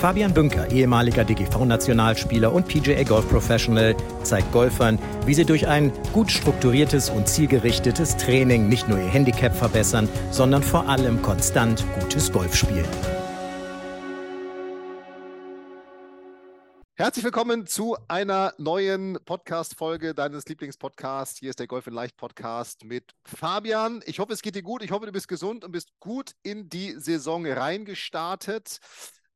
Fabian Bünker, ehemaliger DGV-Nationalspieler und PGA Golf Professional, zeigt Golfern, wie sie durch ein gut strukturiertes und zielgerichtetes Training nicht nur ihr Handicap verbessern, sondern vor allem konstant gutes Golf spielen. Herzlich willkommen zu einer neuen Podcast-Folge deines Lieblingspodcasts. Hier ist der Golf in Leicht Podcast mit Fabian. Ich hoffe, es geht dir gut. Ich hoffe, du bist gesund und bist gut in die Saison reingestartet.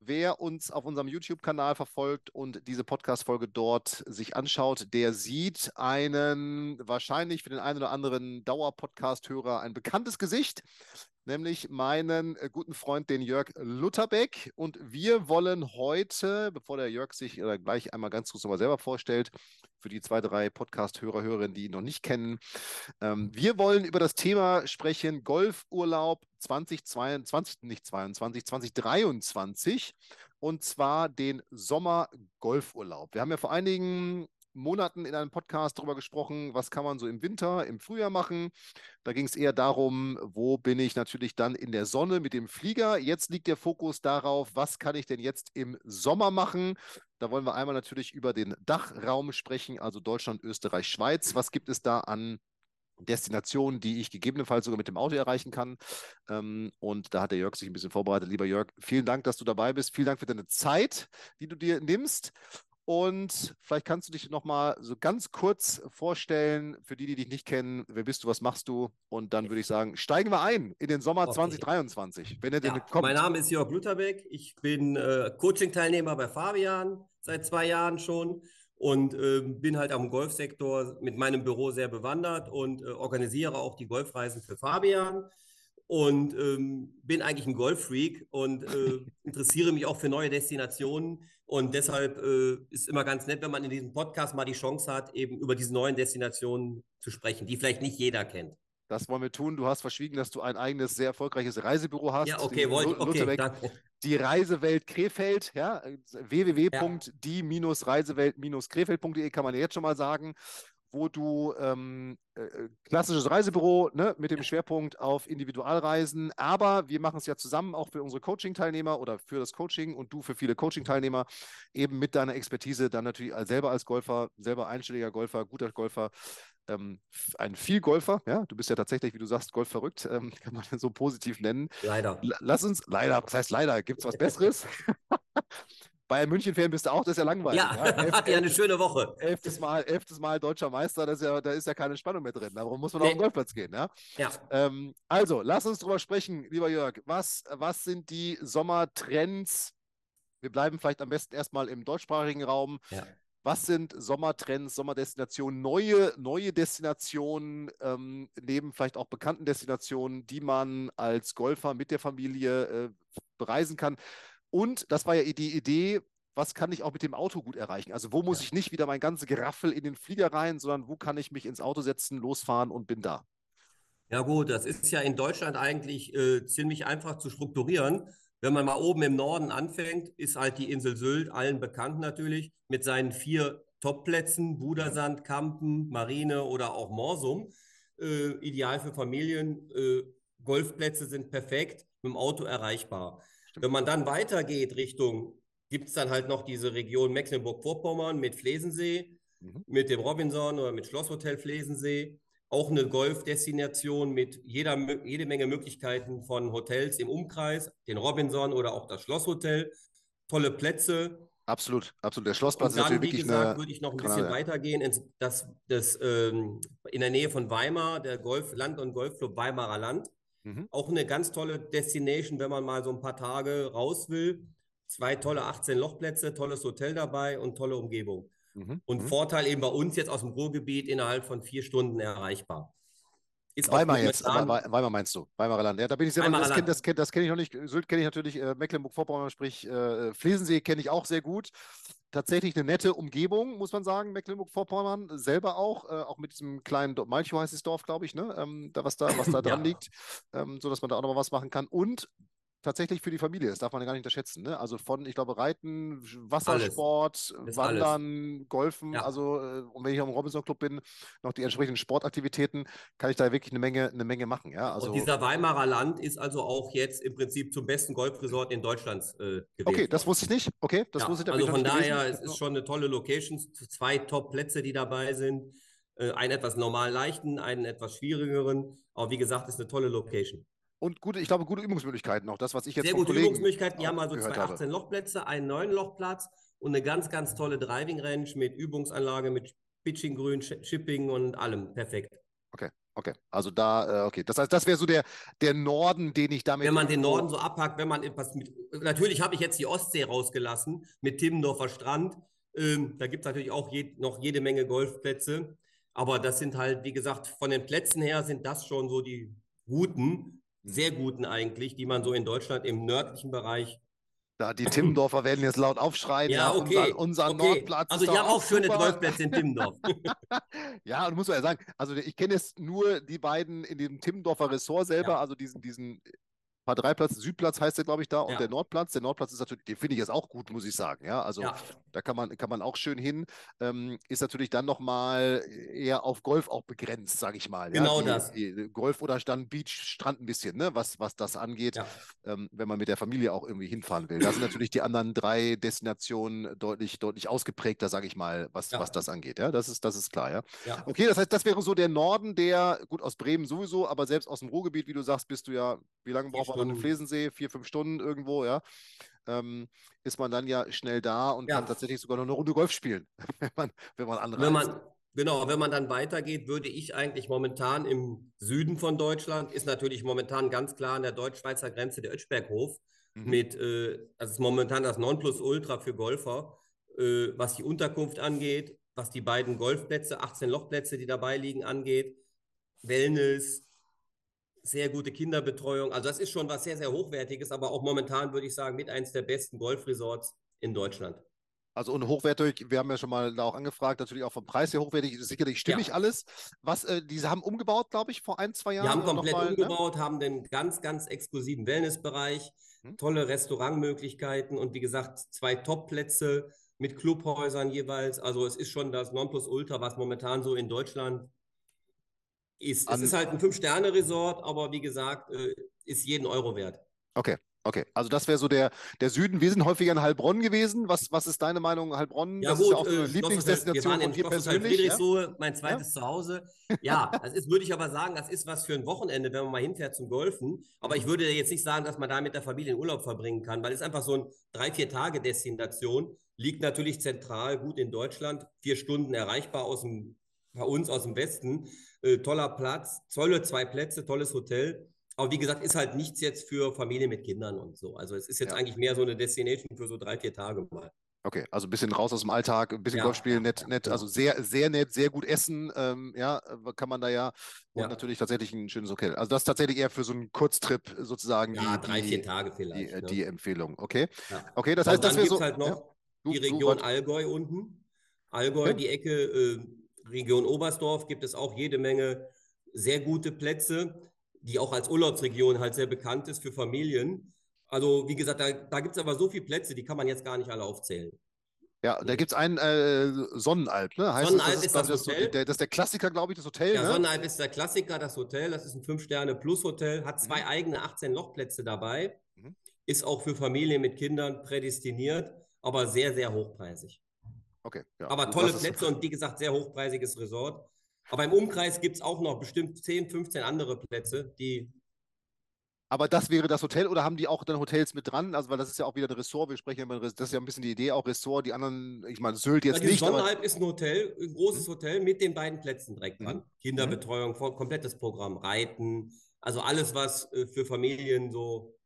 Wer uns auf unserem YouTube-Kanal verfolgt und diese Podcast-Folge dort sich anschaut, der sieht einen wahrscheinlich für den einen oder anderen Dauer-Podcast-Hörer ein bekanntes Gesicht nämlich meinen äh, guten Freund, den Jörg Lutherbeck. Und wir wollen heute, bevor der Jörg sich äh, gleich einmal ganz kurz nochmal selber vorstellt, für die zwei, drei Podcast-Hörer, Hörerinnen, die ihn noch nicht kennen, ähm, wir wollen über das Thema sprechen: Golfurlaub 2022, nicht 22, 2023 und zwar den Sommer-Golfurlaub. Wir haben ja vor einigen Monaten in einem Podcast darüber gesprochen, was kann man so im Winter, im Frühjahr machen. Da ging es eher darum, wo bin ich natürlich dann in der Sonne mit dem Flieger. Jetzt liegt der Fokus darauf, was kann ich denn jetzt im Sommer machen. Da wollen wir einmal natürlich über den Dachraum sprechen, also Deutschland, Österreich, Schweiz. Was gibt es da an Destinationen, die ich gegebenenfalls sogar mit dem Auto erreichen kann. Ähm, und da hat der Jörg sich ein bisschen vorbereitet. Lieber Jörg, vielen Dank, dass du dabei bist. Vielen Dank für deine Zeit, die du dir nimmst. Und vielleicht kannst du dich noch mal so ganz kurz vorstellen, für die, die dich nicht kennen, wer bist du, was machst du? Und dann würde ich sagen, steigen wir ein in den Sommer okay. 2023, wenn er ja, denn kommt. Mein Name ist Jörg Lutherbeck. Ich bin äh, Coaching-Teilnehmer bei Fabian seit zwei Jahren schon und äh, bin halt am Golfsektor mit meinem Büro sehr bewandert und äh, organisiere auch die Golfreisen für Fabian und ähm, bin eigentlich ein Golffreak und äh, interessiere mich auch für neue Destinationen. Und deshalb äh, ist immer ganz nett, wenn man in diesem Podcast mal die Chance hat, eben über diese neuen Destinationen zu sprechen, die vielleicht nicht jeder kennt. Das wollen wir tun. Du hast verschwiegen, dass du ein eigenes, sehr erfolgreiches Reisebüro hast. Ja, okay, wollte ich. Okay, danke. Die Reisewelt Krefeld, ja, www.die-reisewelt-krefeld.de kann man jetzt schon mal sagen wo du ähm, äh, äh, klassisches Reisebüro ne, mit dem Schwerpunkt auf Individualreisen, aber wir machen es ja zusammen auch für unsere Coaching-Teilnehmer oder für das Coaching und du für viele Coaching-Teilnehmer eben mit deiner Expertise dann natürlich als, selber als Golfer, selber einstelliger Golfer, guter Golfer, ähm, ein Vielgolfer, ja, du bist ja tatsächlich, wie du sagst, Golf verrückt, ähm, kann man so positiv nennen. Leider. Lass uns, leider, was heißt leider, gibt es was Besseres? Bayern München-Fan bist du auch, das ist ja langweilig. Ja, ja. Elf, hat ja eine schöne Woche. Elftes Mal, elftes Mal deutscher Meister, das ist ja, da ist ja keine Spannung mehr drin. Darum muss man nee. auf den Golfplatz gehen. Ja? ja. Ähm, also, lass uns drüber sprechen, lieber Jörg. Was, was sind die Sommertrends? Wir bleiben vielleicht am besten erstmal im deutschsprachigen Raum. Ja. Was sind Sommertrends, Sommerdestinationen, neue, neue Destinationen, ähm, neben vielleicht auch bekannten Destinationen, die man als Golfer mit der Familie äh, bereisen kann? Und das war ja die Idee, was kann ich auch mit dem Auto gut erreichen? Also wo muss ja. ich nicht wieder mein ganzes Geraffel in den Flieger rein, sondern wo kann ich mich ins Auto setzen, losfahren und bin da? Ja gut, das ist ja in Deutschland eigentlich äh, ziemlich einfach zu strukturieren. Wenn man mal oben im Norden anfängt, ist halt die Insel Sylt allen bekannt natürlich mit seinen vier Topplätzen, Budersand, Kampen, Marine oder auch Morsum. Äh, ideal für Familien. Äh, Golfplätze sind perfekt, mit dem Auto erreichbar. Stimmt. Wenn man dann weitergeht Richtung, gibt es dann halt noch diese Region Mecklenburg-Vorpommern mit Flesensee, mhm. mit dem Robinson oder mit Schlosshotel Flesensee. Auch eine Golfdestination mit jeder, jede Menge Möglichkeiten von Hotels im Umkreis, den Robinson oder auch das Schlosshotel. Tolle Plätze. Absolut, absolut. Der Schlossplatz und dann, ist natürlich wie gesagt, würde ich noch ein bisschen weitergehen ins, das, das, ähm, in der Nähe von Weimar, der Golf, Land- und Golfclub Weimarer Land. Mhm. Auch eine ganz tolle Destination, wenn man mal so ein paar Tage raus will. Zwei tolle 18 Lochplätze, tolles Hotel dabei und tolle Umgebung. Mhm. Und mhm. Vorteil eben bei uns jetzt aus dem Ruhrgebiet innerhalb von vier Stunden erreichbar. Ist Weimar jetzt, Weimar meinst du, Weimarer Land. Ja, da bin ich sehr Weimarer das kenne das, kenn, das kenn ich noch nicht. Sylt kenne ich natürlich, äh, Mecklenburg-Vorpommern, sprich äh, Flesensee kenne ich auch sehr gut. Tatsächlich eine nette Umgebung, muss man sagen, Mecklenburg-Vorpommern selber auch, äh, auch mit diesem kleinen Malchow heißt das Dorf, glaube ich, ne? Ähm, da, was da, was da dran ja. liegt, ähm, so dass man da auch noch mal was machen kann. Und tatsächlich für die Familie. Das darf man ja gar nicht unterschätzen. Ne? Also von, ich glaube, Reiten, Wassersport, Wandern, alles. Golfen. Ja. Also, und wenn ich am Robinson Club bin, noch die entsprechenden Sportaktivitäten, kann ich da wirklich eine Menge, eine Menge machen. Ja? Also, und dieser Weimarer Land ist also auch jetzt im Prinzip zum besten Golfresort in Deutschland äh, gewesen. Okay, das wusste ich nicht. Okay, das ja, wusste ich Also von daher, gewesen. es ist schon eine tolle Location. Zwei Top-Plätze, die dabei sind. Äh, einen etwas normal leichten, einen etwas schwierigeren. Aber wie gesagt, ist eine tolle Location. Und gute, ich glaube, gute Übungsmöglichkeiten auch. Das, was ich jetzt Sehr gute Übungsmöglichkeiten. Die haben also zwei 18 Lochplätze, einen neuen Lochplatz und eine ganz, ganz tolle Driving Range mit Übungsanlage, mit Pitching Grün, Chipping und allem. Perfekt. Okay. Okay, also da, äh, okay. Das heißt, das wäre so der, der Norden, den ich damit. Wenn man den Norden so abhackt, wenn man etwas mit. Natürlich habe ich jetzt die Ostsee rausgelassen mit Timmendorfer Strand. Ähm, da gibt es natürlich auch je, noch jede Menge Golfplätze. Aber das sind halt, wie gesagt, von den Plätzen her sind das schon so die guten sehr guten eigentlich, die man so in Deutschland im nördlichen Bereich da die Timmendorfer werden jetzt laut aufschreien. Ja, okay. Unser, unser okay. Nordplatz. Also, ich habe auch schöne Golfplätze in Timmendorf. ja, und muss man ja sagen, also ich kenne jetzt nur die beiden in dem Timmendorfer Ressort selber, ja. also diesen, diesen H3-Platz, Südplatz heißt der, glaube ich, da, und ja. der Nordplatz. Der Nordplatz ist natürlich, den finde ich jetzt auch gut, muss ich sagen. Ja, also ja. da kann man, kann man auch schön hin. Ähm, ist natürlich dann nochmal eher auf Golf auch begrenzt, sage ich mal. Genau ja? das. Die Golf oder dann Beach, Strand ein bisschen, ne? was, was das angeht, ähm, wenn man mit der Familie auch irgendwie hinfahren will. Da sind natürlich die anderen drei Destinationen deutlich, deutlich ausgeprägter, sage ich mal, was, was das angeht. Ja, das ist, das ist klar, ja? Okay, das heißt, das wäre so der Norden, der, gut, aus Bremen sowieso, aber selbst aus dem Ruhrgebiet, wie du sagst, bist du ja, wie lange braucht man an den Flesensee, vier, fünf Stunden irgendwo, ja, ähm, ist man dann ja schnell da und ja. kann tatsächlich sogar noch eine Runde Golf spielen, wenn man, wenn man anreist. Wenn man, genau, wenn man dann weitergeht, würde ich eigentlich momentan im Süden von Deutschland, ist natürlich momentan ganz klar an der deutsch-schweizer Grenze der Ötschberghof mhm. mit, äh, das ist momentan das Nonplusultra für Golfer, äh, was die Unterkunft angeht, was die beiden Golfplätze, 18 Lochplätze, die dabei liegen, angeht, Wellness, sehr gute Kinderbetreuung. Also das ist schon was sehr, sehr Hochwertiges, aber auch momentan würde ich sagen, mit eins der besten Golfresorts in Deutschland. Also und hochwertig, wir haben ja schon mal da auch angefragt, natürlich auch vom Preis her hochwertig, sicherlich stimmig ja. alles. Was, äh, diese haben umgebaut, glaube ich, vor ein, zwei Jahren. Die haben komplett mal, ne? umgebaut, ne? haben den ganz, ganz exklusiven Wellnessbereich, hm? tolle Restaurantmöglichkeiten und wie gesagt, zwei Top-Plätze mit Clubhäusern jeweils. Also es ist schon das Nonplusultra, was momentan so in Deutschland ist. es ist halt ein Fünf-Sterne-Resort, aber wie gesagt, äh, ist jeden Euro wert. Okay. Okay, also das wäre so der, der Süden. Wir sind häufiger in Heilbronn gewesen. Was, was ist deine Meinung, Heilbronn? Ja, das gut, ist ja auch eine äh, Lieblingsdestination wir waren in von Friedrichsruhe, mein zweites ja? Zuhause. Ja, das ist, würde ich aber sagen, das ist was für ein Wochenende, wenn man mal hinfährt zum Golfen. Aber ich würde jetzt nicht sagen, dass man da mit der Familie in Urlaub verbringen kann, weil es einfach so ein drei, vier Tage Destination liegt natürlich zentral gut in Deutschland, vier Stunden erreichbar aus dem, bei uns aus dem Westen. Äh, toller Platz, tolle zwei Plätze, tolles Hotel. Aber wie gesagt, ist halt nichts jetzt für Familien mit Kindern und so. Also es ist jetzt ja. eigentlich mehr so eine Destination für so drei, vier Tage mal. Okay, also ein bisschen raus aus dem Alltag, ein bisschen ja, Golf spielen, nett, nett, also sehr, sehr nett, sehr gut essen, ähm, ja, kann man da ja. Und ja. natürlich tatsächlich ein schönes Hotel. Also das ist tatsächlich eher für so einen Kurztrip sozusagen. Ja, die, drei, vier Tage vielleicht. Die, ne? die Empfehlung, okay. Ja. Okay, das heißt, das wäre so. halt noch die Region Allgäu unten. Allgäu, die Ecke, äh, Region Oberstdorf gibt es auch jede Menge sehr gute Plätze, die auch als Urlaubsregion halt sehr bekannt ist für Familien. Also wie gesagt, da, da gibt es aber so viele Plätze, die kann man jetzt gar nicht alle aufzählen. Ja, da gibt es einen äh, Sonnenalp, ne? Heißt Sonnenalp das, ist, das, Hotel. Das, der, das ist der Klassiker, glaube ich, das Hotel. Ja, ne? Sonnenalp ist der Klassiker, das Hotel. Das ist ein Fünf-Sterne-Plus-Hotel, hat zwei mhm. eigene 18 Lochplätze dabei, mhm. ist auch für Familien mit Kindern prädestiniert, aber sehr, sehr hochpreisig. Okay. Ja. Aber tolle Plätze und wie gesagt, sehr hochpreisiges Resort. Aber im Umkreis gibt es auch noch bestimmt 10, 15 andere Plätze, die. Aber das wäre das Hotel oder haben die auch dann Hotels mit dran? Also, weil das ist ja auch wieder ein Ressort. Wir sprechen ja das ist ja ein bisschen die Idee, auch Ressort. Die anderen, ich meine, Sylt jetzt ja, nicht. Sonnenalb ist ein Hotel, ein großes mhm. Hotel mit den beiden Plätzen direkt dran. Mhm. Kinderbetreuung, komplettes Programm, Reiten, also alles, was äh, für Familien so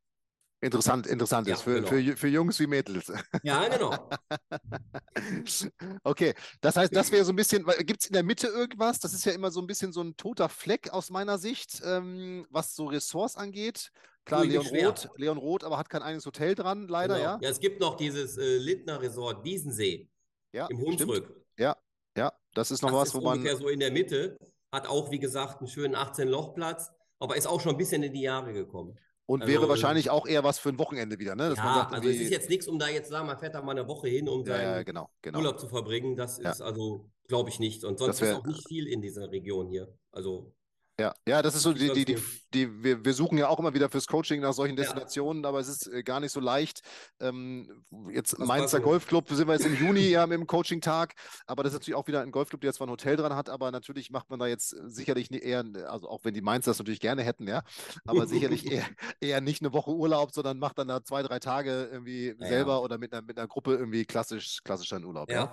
Interessant, interessant Ja, ist für, genau. für, für Jungs wie Mädels. Ja, genau. Okay, das heißt, das wäre so ein bisschen, gibt es in der Mitte irgendwas? Das ist ja immer so ein bisschen so ein toter Fleck aus meiner Sicht, ähm, was so Ressorts angeht. Klar, Ui, Leon schwer. Roth, Leon Roth, aber hat kein eigenes Hotel dran, leider, genau. ja. ja, es gibt noch dieses äh, Lindner Resort Wiesensee Ja, im. Hunsrück. Ja, ja, das ist noch Das was, ist wo man. ungefähr so in der Mitte. Hat auch, wie gesagt, einen schönen 18-Loch-Platz, aber ist auch schon ein bisschen in die Jahre gekommen. Und also, wäre äh, wahrscheinlich auch eher was für ein Wochenende wieder, ne? Dass ja, sagt, also es ist jetzt nichts, um da jetzt sagen, man fährt da mal eine Woche hin, um ja, ja, seinen genau, genau. Urlaub zu verbringen. Das Ja. ist also, glaube ich, nicht. Und sonst wär- ist auch nicht viel in dieser Region hier. Also, Ja, ja, das ist so die, die, die, die wir, wir suchen ja auch immer wieder fürs Coaching nach solchen Ja. Destinationen, aber es ist äh, gar nicht so leicht. Ähm, jetzt Was Mainzer? Golfclub sind wir jetzt im Juni ja mit dem Coaching-Tag, aber das ist natürlich auch wieder ein Golfclub, der zwar ein Hotel dran hat, aber natürlich macht man da jetzt sicherlich nie eher, also auch wenn die Mainzer das natürlich gerne hätten, ja, aber sicherlich eher, eher nicht eine Woche Urlaub, sondern macht dann da zwei, drei Tage irgendwie Ja, selber ja. oder mit einer, mit einer Gruppe irgendwie klassisch, klassischer Urlaub, ja.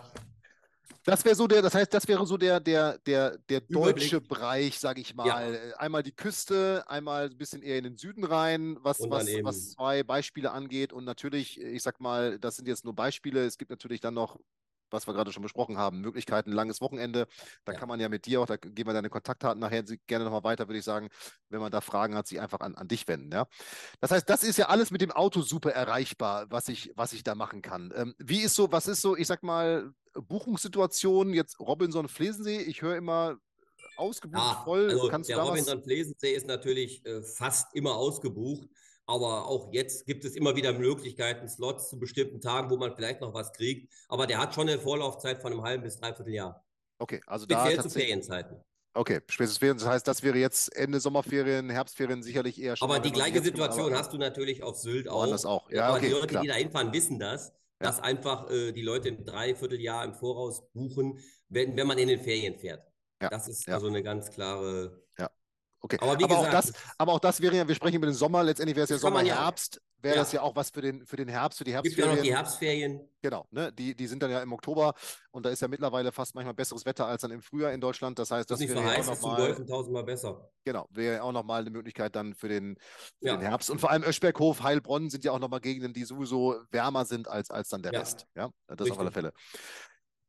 Das wäre so der, das heißt, das wäre so der, der, der, der deutsche Überblick. Bereich, sage ich mal. Ja. Einmal die Küste, einmal ein bisschen eher in den Süden rein, was, was, eben- was zwei Beispiele angeht. Und natürlich, ich sag mal, das sind jetzt nur Beispiele. Es gibt natürlich dann noch, was wir gerade schon besprochen haben, Möglichkeiten, langes Wochenende. Da Ja. kann man ja mit dir auch, da geben wir deine Kontaktdaten nachher gerne nochmal weiter, würde ich sagen, wenn man da Fragen hat, sich einfach an, an dich wenden. Ja? Das heißt, das ist ja alles mit dem Auto super erreichbar, was ich, was ich da machen kann. Ähm, wie ist so, was ist so, ich sag mal, Buchungssituation, jetzt Robinson Flesensee, ich höre immer ausgebucht Ja, voll. also Kannst der? Robinson Flesensee ist natürlich äh, fast immer ausgebucht, aber auch jetzt gibt es immer wieder Möglichkeiten, Slots zu bestimmten Tagen, wo man vielleicht noch was kriegt. Aber der hat schon eine Vorlaufzeit von einem halben bis dreiviertel Jahr. Okay, also da Speziell zu tatsächlich. Ferienzeiten. Okay, spätestens Ferien. Das heißt, das wäre jetzt Ende Sommerferien, Herbstferien sicherlich eher schon. Aber die gleiche gemacht- Situation aber- hast du natürlich auf Sylt auch. Woanders auch. Ja, aber okay, die Leute, klar. die da hinfahren, wissen das, Ja. dass einfach äh, die Leute im Dreivierteljahr im Voraus buchen, wenn, wenn man in den Ferien fährt. Ja, Das ist also eine ganz klare. Okay. Aber wie aber, auch gesagt, das, aber auch das wäre ja, wir sprechen über den Sommer, letztendlich wäre es ja Sommer, ja- Herbst, wäre Ja. das ja auch was für den, für den Herbst, für die Es gibt ja noch Herbstferien. die Herbstferien. Genau, ne? Die, die sind dann ja im Oktober und da ist ja mittlerweile fast manchmal besseres Wetter als dann im Frühjahr in Deutschland. Das heißt, Das das wäre ja auch nochmal, tausendmal besser. genau, wäre ja auch nochmal eine Möglichkeit dann für den, für Ja. den Herbst. Und vor allem Öschberghof, Heilbronn sind ja auch nochmal Gegenden, die sowieso wärmer sind als, als dann der. Rest. Ja, das auf alle Richtig. Fälle.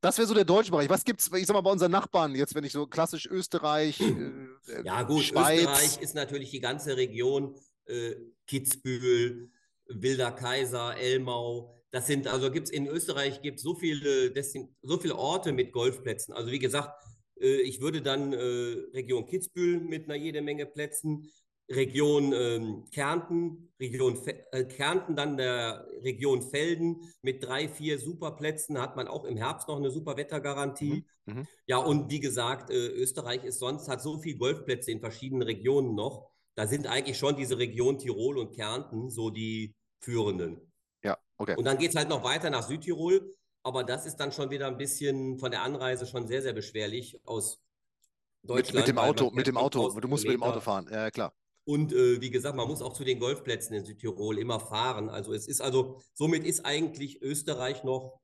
Das wäre so der deutsche Bereich. Was gibt's, ich sag mal, bei unseren Nachbarn, jetzt, wenn ich so klassisch Österreich, äh, äh, Ja, gut, Schweiz, Österreich ist natürlich die ganze Region, äh, Kitzbühel, Wilder Kaiser, Elmau. Das sind, also gibt es in Österreich gibt so viele, Destin so viele Orte mit Golfplätzen. Also wie gesagt, äh, ich würde dann äh, Region Kitzbühel mit einer jede Menge Plätzen, Region ähm, Kärnten, Region äh, Kärnten, dann der Region Felden mit drei, vier Superplätzen hat man auch im Herbst noch eine super Wettergarantie. Mhm, mhm. Ja, und wie gesagt, äh, Österreich ist sonst, hat so viele Golfplätze in verschiedenen Regionen noch. Da sind eigentlich schon diese Region Tirol und Kärnten so die führenden. ja, okay. Und dann geht es halt noch weiter nach Südtirol, aber das ist dann schon wieder ein bisschen von der Anreise schon sehr, sehr beschwerlich aus Mit, Deutschland. mit dem weil man Auto, mit dem Auto, 5000 du musst mit dem Auto fahren, ja klar. Und äh, wie gesagt, man muss auch zu den Golfplätzen in Südtirol immer fahren. Also es ist also, somit ist eigentlich Österreich noch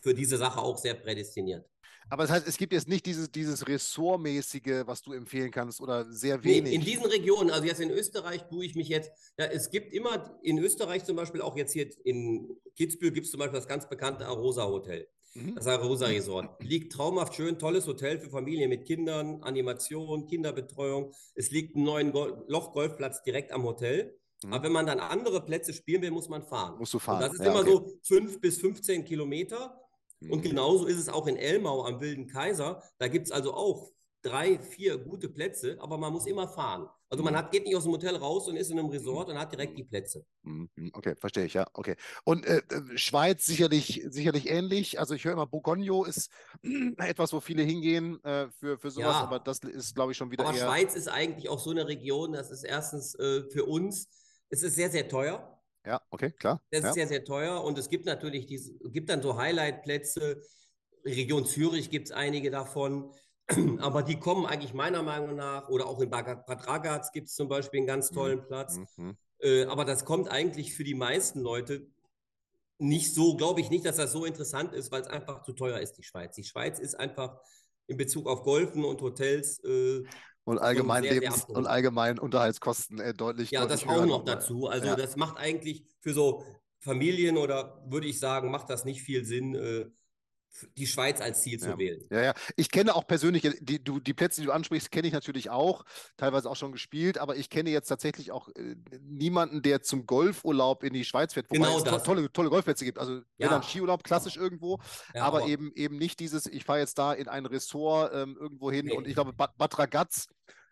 für diese Sache auch sehr prädestiniert. Aber das heißt, es gibt jetzt nicht dieses, dieses Ressortmäßige, was du empfehlen kannst oder sehr Nee, wenig. in diesen Regionen, also jetzt in Österreich tue ich mich jetzt, ja, es gibt immer in Österreich zum Beispiel, auch jetzt hier in Kitzbühel gibt es zum Beispiel das ganz bekannte Arosa Hotel. Mhm. Das Arosa Resort. Liegt traumhaft schön, tolles Hotel für Familien mit Kindern, Animation, Kinderbetreuung. Es liegt ein neuen Gol Loch-Golfplatz direkt am Hotel. Mhm. Aber wenn man dann andere Plätze spielen will, muss man fahren. Musst du Und fahren. das ist ja, immer okay. so fünf bis 15 Kilometer. Und Mhm. genauso ist es auch in Elmau am Wilden Kaiser. Da gibt es also auch drei, vier gute Plätze, aber man muss immer fahren. Also man Mhm. hat, geht nicht aus dem Hotel raus und ist in einem Resort und hat direkt die Plätze. Mhm, mhm, Okay, verstehe ich, ja, okay. Und äh, Schweiz sicherlich, sicherlich ähnlich. Also ich höre immer, Bourgogne ist etwas, wo viele hingehen äh, für, für sowas, Ja. aber das ist, glaube ich, schon wieder Aber eher. Schweiz ist eigentlich auch so eine Region, das ist erstens äh, für uns, es ist sehr, sehr teuer. Ja, okay, klar. Das ja. ist sehr, sehr teuer und es gibt natürlich diese, gibt dann so Highlight-Plätze. Region Zürich gibt es einige davon, aber die kommen eigentlich meiner Meinung nach, oder auch in Bad Ragaz gibt es zum Beispiel einen ganz Mhm. tollen Platz. Mhm. Äh, aber das kommt eigentlich für die meisten Leute nicht so, glaube ich nicht, dass das so interessant ist, weil es einfach zu teuer ist, die Schweiz. Die Schweiz ist einfach in Bezug auf Golfen und Hotels. Äh, und allgemein sehr, Lebens- sehr und allgemein Unterhaltspunkten äh, deutlich. Ja, deutlich das auch noch dazu. Also ja. das macht eigentlich für so Familien oder würde ich sagen, macht das nicht viel Sinn, äh, die Schweiz als Ziel ja. zu wählen. Ja, ja. Ich kenne auch persönlich, die, du, die Plätze, die du ansprichst, kenne ich natürlich auch, teilweise auch schon gespielt, aber ich kenne jetzt tatsächlich auch äh, niemanden, der zum Golfurlaub in die Schweiz fährt, wobei genau es to tolle, tolle Golfplätze gibt. Also wenn dann Skiurlaub, klassisch irgendwo, ja, aber, aber, eben, eben nicht dieses, ich fahre jetzt da in ein Ressort ähm, irgendwo hin nee. und ich glaube, Bad, Bad Ragaz,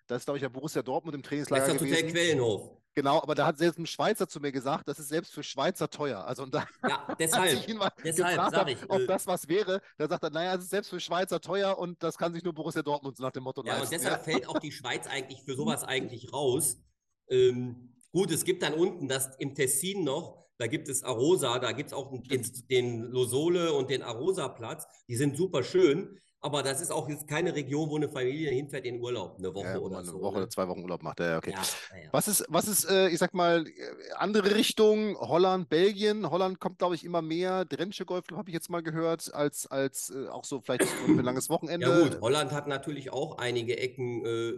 das ist, glaube ich, ja Borussia Dortmund im Trainingslager. Das ist das Hotel Quellenhof. Genau, aber da hat selbst ein Schweizer zu mir gesagt, das ist selbst für Schweizer teuer. Also und da ja, deshalb, ich ihn mal deshalb gefragt ich, ob äh, das was wäre, da sagt er, naja, es ist selbst für Schweizer teuer und das kann sich nur Borussia Dortmund nach dem Motto ja, leisten. Und deshalb ja. fällt auch die Schweiz eigentlich für sowas eigentlich raus. Ähm, gut, es gibt dann unten das im Tessin noch, da gibt es Arosa, da gibt es auch den, den Losole und den Arosa-Platz. Die sind super schön. Aber das ist auch jetzt keine Region, wo eine Familie hinfährt in Urlaub, eine Woche ja, oder eine so. Eine Woche ne? oder zwei Wochen Urlaub macht. Ja, okay. Ja, was ist, was ist, äh, ich sag mal, äh, andere Richtung? Holland, Belgien. Holland kommt, glaube ich, immer mehr. Drensche Golfclub habe ich jetzt mal gehört, als, als äh, auch so vielleicht für ein langes Wochenende. Ja, gut. Holland hat natürlich auch einige Ecken, äh,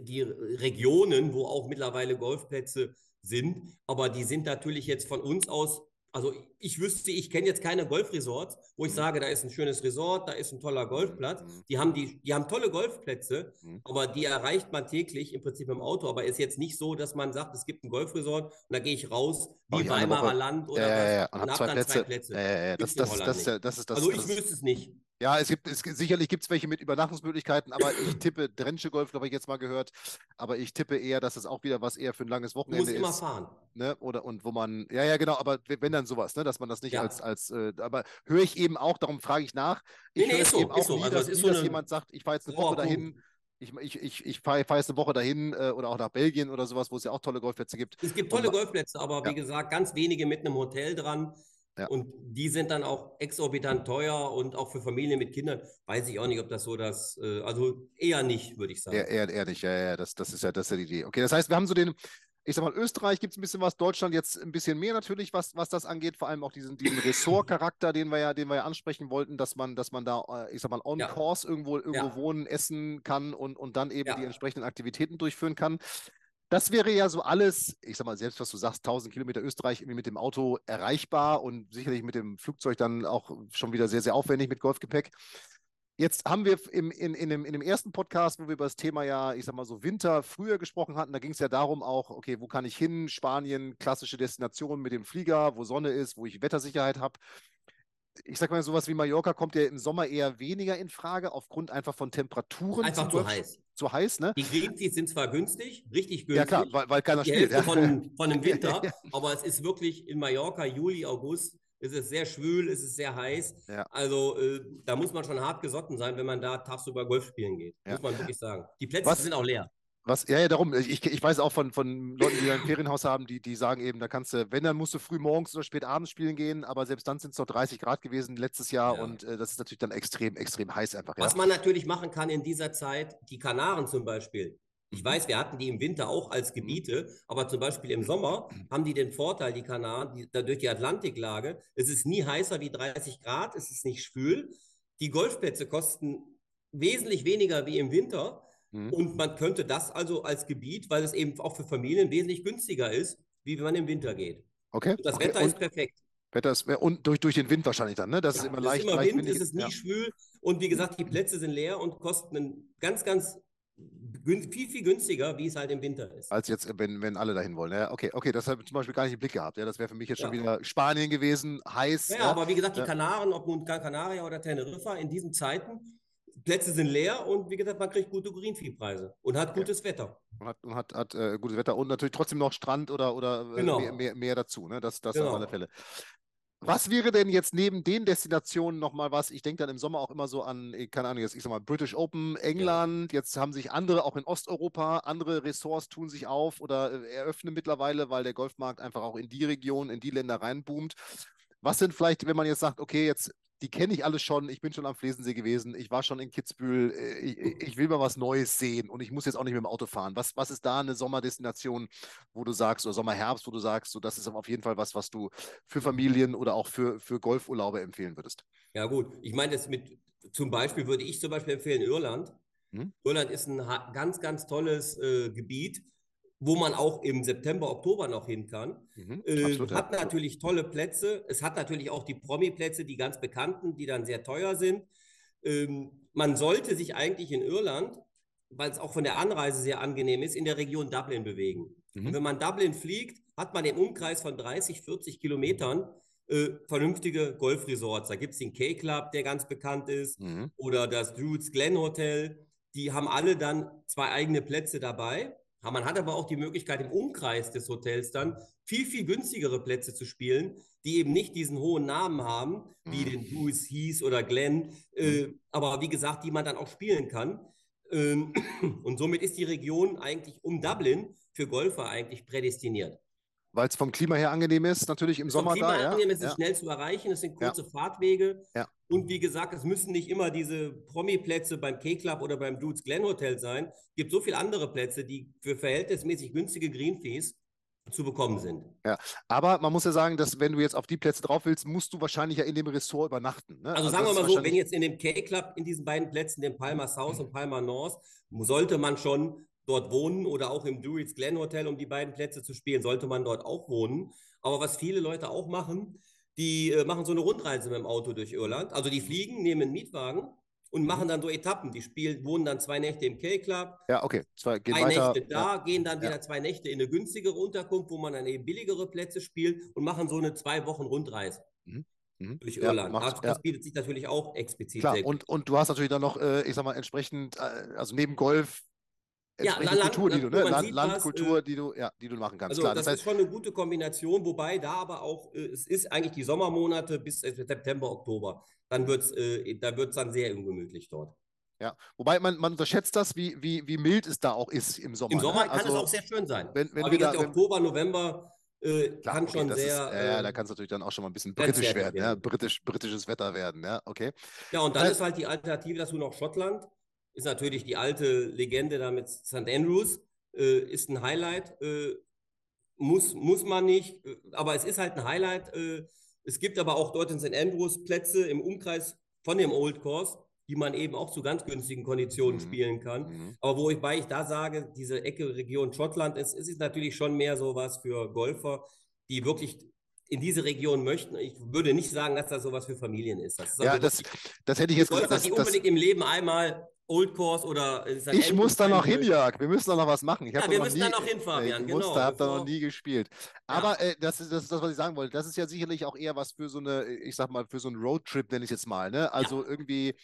die Regionen, wo auch mittlerweile Golfplätze sind. Aber die sind natürlich jetzt von uns aus also ich wüsste, ich kenne jetzt keine Golfresorts, wo ich mhm. sage, da ist ein schönes Resort, da ist ein toller Golfplatz. Mhm. Die haben, die, die haben tolle Golfplätze, mhm. aber die erreicht man täglich im Prinzip im Auto. Aber ist jetzt nicht so, dass man sagt, es gibt ein Golfresort und da gehe ich raus, wie oh, Weimarer Land oder ja, was, ja, ja. und, und habe dann zwei Plätze. Das, das, das, das, das, ist das. Also ich wüsste es nicht. Ja, es gibt, es, sicherlich gibt es welche mit Übernachtungsmöglichkeiten, aber ich tippe, Drensche Golf, habe ich jetzt mal gehört, aber ich tippe eher, dass es auch wieder was eher für ein langes Wochenende ist. Du musst immer fahren. Ne? Oder, und wo man, ja, ja, genau, aber wenn dann sowas, ne, dass man das nicht ja. als, als äh, aber höre ich eben auch, darum frage ich nach. Ich nee, nee, ist so, eben auch so. Nie, also dass, nie, so dass jemand sagt, ich fahre jetzt eine Woche dahin, ich, ich, ich, ich fahre fahr jetzt eine Woche dahin äh, oder auch nach Belgien oder sowas, wo es ja auch tolle Golfplätze gibt. Es gibt tolle und, Golfplätze, aber ja. wie gesagt, ganz wenige mit einem Hotel dran. Ja. Und die sind dann auch exorbitant teuer und auch für Familien mit Kindern weiß ich auch nicht, ob das so das, äh, also eher nicht, würde ich sagen. Eher, eher, eher nicht, ja, ja, das, das, ist ja, das ist ja die Idee. Okay, das heißt, wir haben so den, ich sag mal, Österreich gibt es ein bisschen was, Deutschland jetzt ein bisschen mehr natürlich, was, was das angeht, vor allem auch diesen, diesen Ressort-Charakter, den wir ja, den wir ja ansprechen wollten, dass man, dass man da, äh, ich sag mal, on ja. course irgendwo, irgendwo ja. wohnen, essen kann und, und dann eben ja. die entsprechenden Aktivitäten durchführen kann. Das wäre ja so alles, ich sag mal, selbst was du sagst, 1000 Kilometer Österreich irgendwie mit dem Auto erreichbar und sicherlich mit dem Flugzeug dann auch schon wieder sehr, sehr aufwendig mit Golfgepäck. Jetzt haben wir im, in, in, dem, in dem ersten Podcast, wo wir über das Thema ja, ich sag mal so Winter früher gesprochen hatten, da ging es ja darum auch, okay, wo kann ich hin? Spanien, klassische Destination mit dem Flieger, wo Sonne ist, wo ich Wettersicherheit habe ich sag mal, sowas wie Mallorca kommt ja im Sommer eher weniger in Frage, aufgrund einfach von Temperaturen. Einfach zu heiß. Zu heiß, ne? Die Greens sind zwar günstig, richtig günstig. Ja, klar, weil, weil keiner die spielt. Ja. Von, von dem Winter, aber es ist wirklich in Mallorca, Juli, August, es ist sehr schwül, es ist sehr heiß. Ja. Also äh, da muss man schon hart gesotten sein, wenn man da tagsüber Golf spielen geht. Ja. Muss man wirklich sagen. Die Plätze Was? sind auch leer. Was, ja, ja, darum, ich, ich weiß auch von, von Leuten, die ein Ferienhaus haben, die, die sagen eben, da kannst du, wenn, dann musst du früh morgens oder spät abends spielen gehen, aber selbst dann sind es noch 30 Grad gewesen letztes Jahr ja. und äh, das ist natürlich dann extrem, extrem heiß einfach. Was ja. man natürlich machen kann in dieser Zeit, die Kanaren zum Beispiel. Ich mhm. weiß, wir hatten die im Winter auch als Gebiete, aber zum Beispiel im Sommer haben die den Vorteil, die Kanaren, die, durch die Atlantiklage, es ist nie heißer wie 30 Grad, es ist nicht schwül. Die Golfplätze kosten wesentlich weniger wie im Winter Mhm. Und man könnte das also als Gebiet, weil es eben auch für Familien wesentlich günstiger ist, wie wenn man im Winter geht. Okay. Und das okay. Wetter und ist perfekt. Wetter ist, und durch, durch den Wind wahrscheinlich dann, ne? Das ja, ist immer leicht. Es ist immer leicht Wind, ist es nie ja. schwül. Und wie gesagt, die Plätze sind leer und kosten ganz, ganz viel, viel günstiger, wie es halt im Winter ist. Als jetzt, wenn, wenn alle dahin wollen. Ja, okay, okay, das habe ich zum Beispiel gar nicht im Blick gehabt. Ja, das wäre für mich jetzt schon wieder Spanien gewesen, heiß. Ja, ja, aber wie gesagt, die Kanaren, ob nun Gran Canaria oder Teneriffa, in diesen Zeiten Plätze sind leer und wie gesagt, man kriegt gute Greenfee-Preise und hat gutes ja. Wetter. Und hat, und hat, hat äh, gutes Wetter und natürlich trotzdem noch Strand oder, oder äh, genau. mehr, mehr, mehr, dazu. Ne? Das, das genau. auf alle Fälle. Was wäre denn jetzt neben den Destinationen nochmal was? Ich denke dann im Sommer auch immer so an, keine Ahnung, jetzt ich sag mal British Open, England. Ja. Jetzt haben sich andere, auch in Osteuropa, andere Ressorts tun sich auf oder äh, eröffnen mittlerweile, weil der Golfmarkt einfach auch in die Region, in die Länder reinboomt. Was sind vielleicht, wenn man jetzt sagt, okay, jetzt die kenne ich alle schon. Ich bin schon am Flesensee gewesen. Ich war schon in Kitzbühel. Äh, ich, ich, will mal was Neues sehen und ich muss jetzt auch nicht mit dem Auto fahren. Was, was ist da eine Sommerdestination, wo du sagst, oder Sommerherbst, wo du sagst, so, das ist auf jeden Fall was, was du für Familien oder auch für, für Golfurlaube empfehlen würdest? Ja, gut. Ich meine, das mit zum Beispiel würde ich zum Beispiel empfehlen Irland. Hm? Irland ist ein ganz, ganz tolles äh, Gebiet, wo man auch im September, Oktober noch hin kann. Mhm, äh, hat natürlich tolle Plätze. Es hat natürlich auch die Promi-Plätze, die ganz bekannten, die dann sehr teuer sind. Ähm, man sollte sich eigentlich in Irland, weil es auch von der Anreise sehr angenehm ist, in der Region Dublin bewegen. Mhm. Und wenn man Dublin fliegt, hat man im Umkreis von 30, 40 Kilometern äh, vernünftige Golfresorts. Da gibt es den K-Club, der ganz bekannt ist, mhm. oder das Druids Glen Hotel. Die haben alle dann zwei eigene Plätze dabei. Man hat aber auch die Möglichkeit, im Umkreis des Hotels dann viel, viel günstigere Plätze zu spielen, die eben nicht diesen hohen Namen haben, wie mhm. den Druids Heath oder Glen, äh, mhm. aber wie gesagt, die man dann auch spielen kann. Ähm, und somit ist die Region eigentlich um Dublin für Golfer eigentlich prädestiniert. Weil es vom Klima her angenehm ist, natürlich im Sommer Klima da. Angenehm, ja? es ist ja. schnell zu erreichen, es sind kurze ja. Fahrtwege. Ja. Und wie gesagt, es müssen nicht immer diese Promi-Plätze beim K-Club oder beim Dudes Glen Hotel sein. Es gibt so viele andere Plätze, die für verhältnismäßig günstige Greenfees zu bekommen sind. Ja, aber man muss ja sagen, dass wenn du jetzt auf die Plätze drauf willst, musst du wahrscheinlich ja in dem Ressort übernachten. Ne? Also, also, sagen wir mal so, wenn jetzt in dem K-Club in diesen beiden Plätzen, dem Palma South und Palma North, sollte man schon dort wohnen oder auch im Druids Glen Hotel, um die beiden Plätze zu spielen, sollte man dort auch wohnen. Aber was viele Leute auch machen, die äh, machen so eine Rundreise mit dem Auto durch Irland. Also die fliegen, nehmen einen Mietwagen und mhm. machen dann so Etappen. Die spielen, wohnen dann zwei Nächte im K-Club. Ja, okay. Zwei, gehen zwei weiter. Nächte da, ja. gehen dann wieder ja. zwei Nächte in eine günstigere Unterkunft, wo man dann eben billigere Plätze spielt und machen so eine zwei Wochen Rundreise. Mhm. Mhm. Durch Irland. Ja, macht, das, bietet sich natürlich auch explizit Klar, und, und du hast natürlich dann noch, äh, ich sag mal, entsprechend, äh, also neben Golf ja, Land, Kultur, die du, ne? Land, Landkultur, äh, die du, ja, die du machen kannst. Also Klar, das, das heißt, ist schon eine gute Kombination, wobei da aber auch, äh, es ist eigentlich die Sommermonate bis äh, September, Oktober. Dann wird es äh, da wird's dann sehr ungemütlich dort. Ja, wobei man, man unterschätzt das, wie, wie, wie mild es da auch ist im Sommer. Im Sommer ne? kann also, es auch sehr schön sein. Wenn, wenn wir da, wenn, Oktober, November äh, Klar, kann okay, schon sehr. Ist, ja, da kann es natürlich dann auch schon mal ein bisschen britisch werden, ja, britisch, britisches Wetter werden, ja, okay. Ja, und dann das, ist halt die Alternative, dass du noch Schottland ist natürlich die alte Legende da mit St. Andrews, äh, ist ein Highlight. Äh, muss, muss man nicht, äh, aber es ist halt ein Highlight. Äh, es gibt aber auch dort in St. Andrews Plätze im Umkreis von dem Old Course, die man eben auch zu ganz günstigen Konditionen mhm. spielen kann. Mhm. Aber wobei ich da sage, diese Ecke Region Schottland ist, ist es natürlich schon mehr so was für Golfer, die wirklich in diese Region möchten. Ich würde nicht sagen, dass das sowas für Familien ist. Das ist ja, das, das hätte ich jetzt gesagt. die unbedingt im Leben einmal Old Course oder. Ich muss da noch hin, Jörg. Wir müssen da noch was machen. Ich ja, wir müssen nie, da noch hin, Fabian. Ich genau, habe da noch nie gespielt. Aber ja. äh, das, ist, das ist das, was ich sagen wollte. Das ist ja sicherlich auch eher was für so eine, ich sag mal, für so einen Roadtrip, nenne ich jetzt mal. Ne? Also ja. irgendwie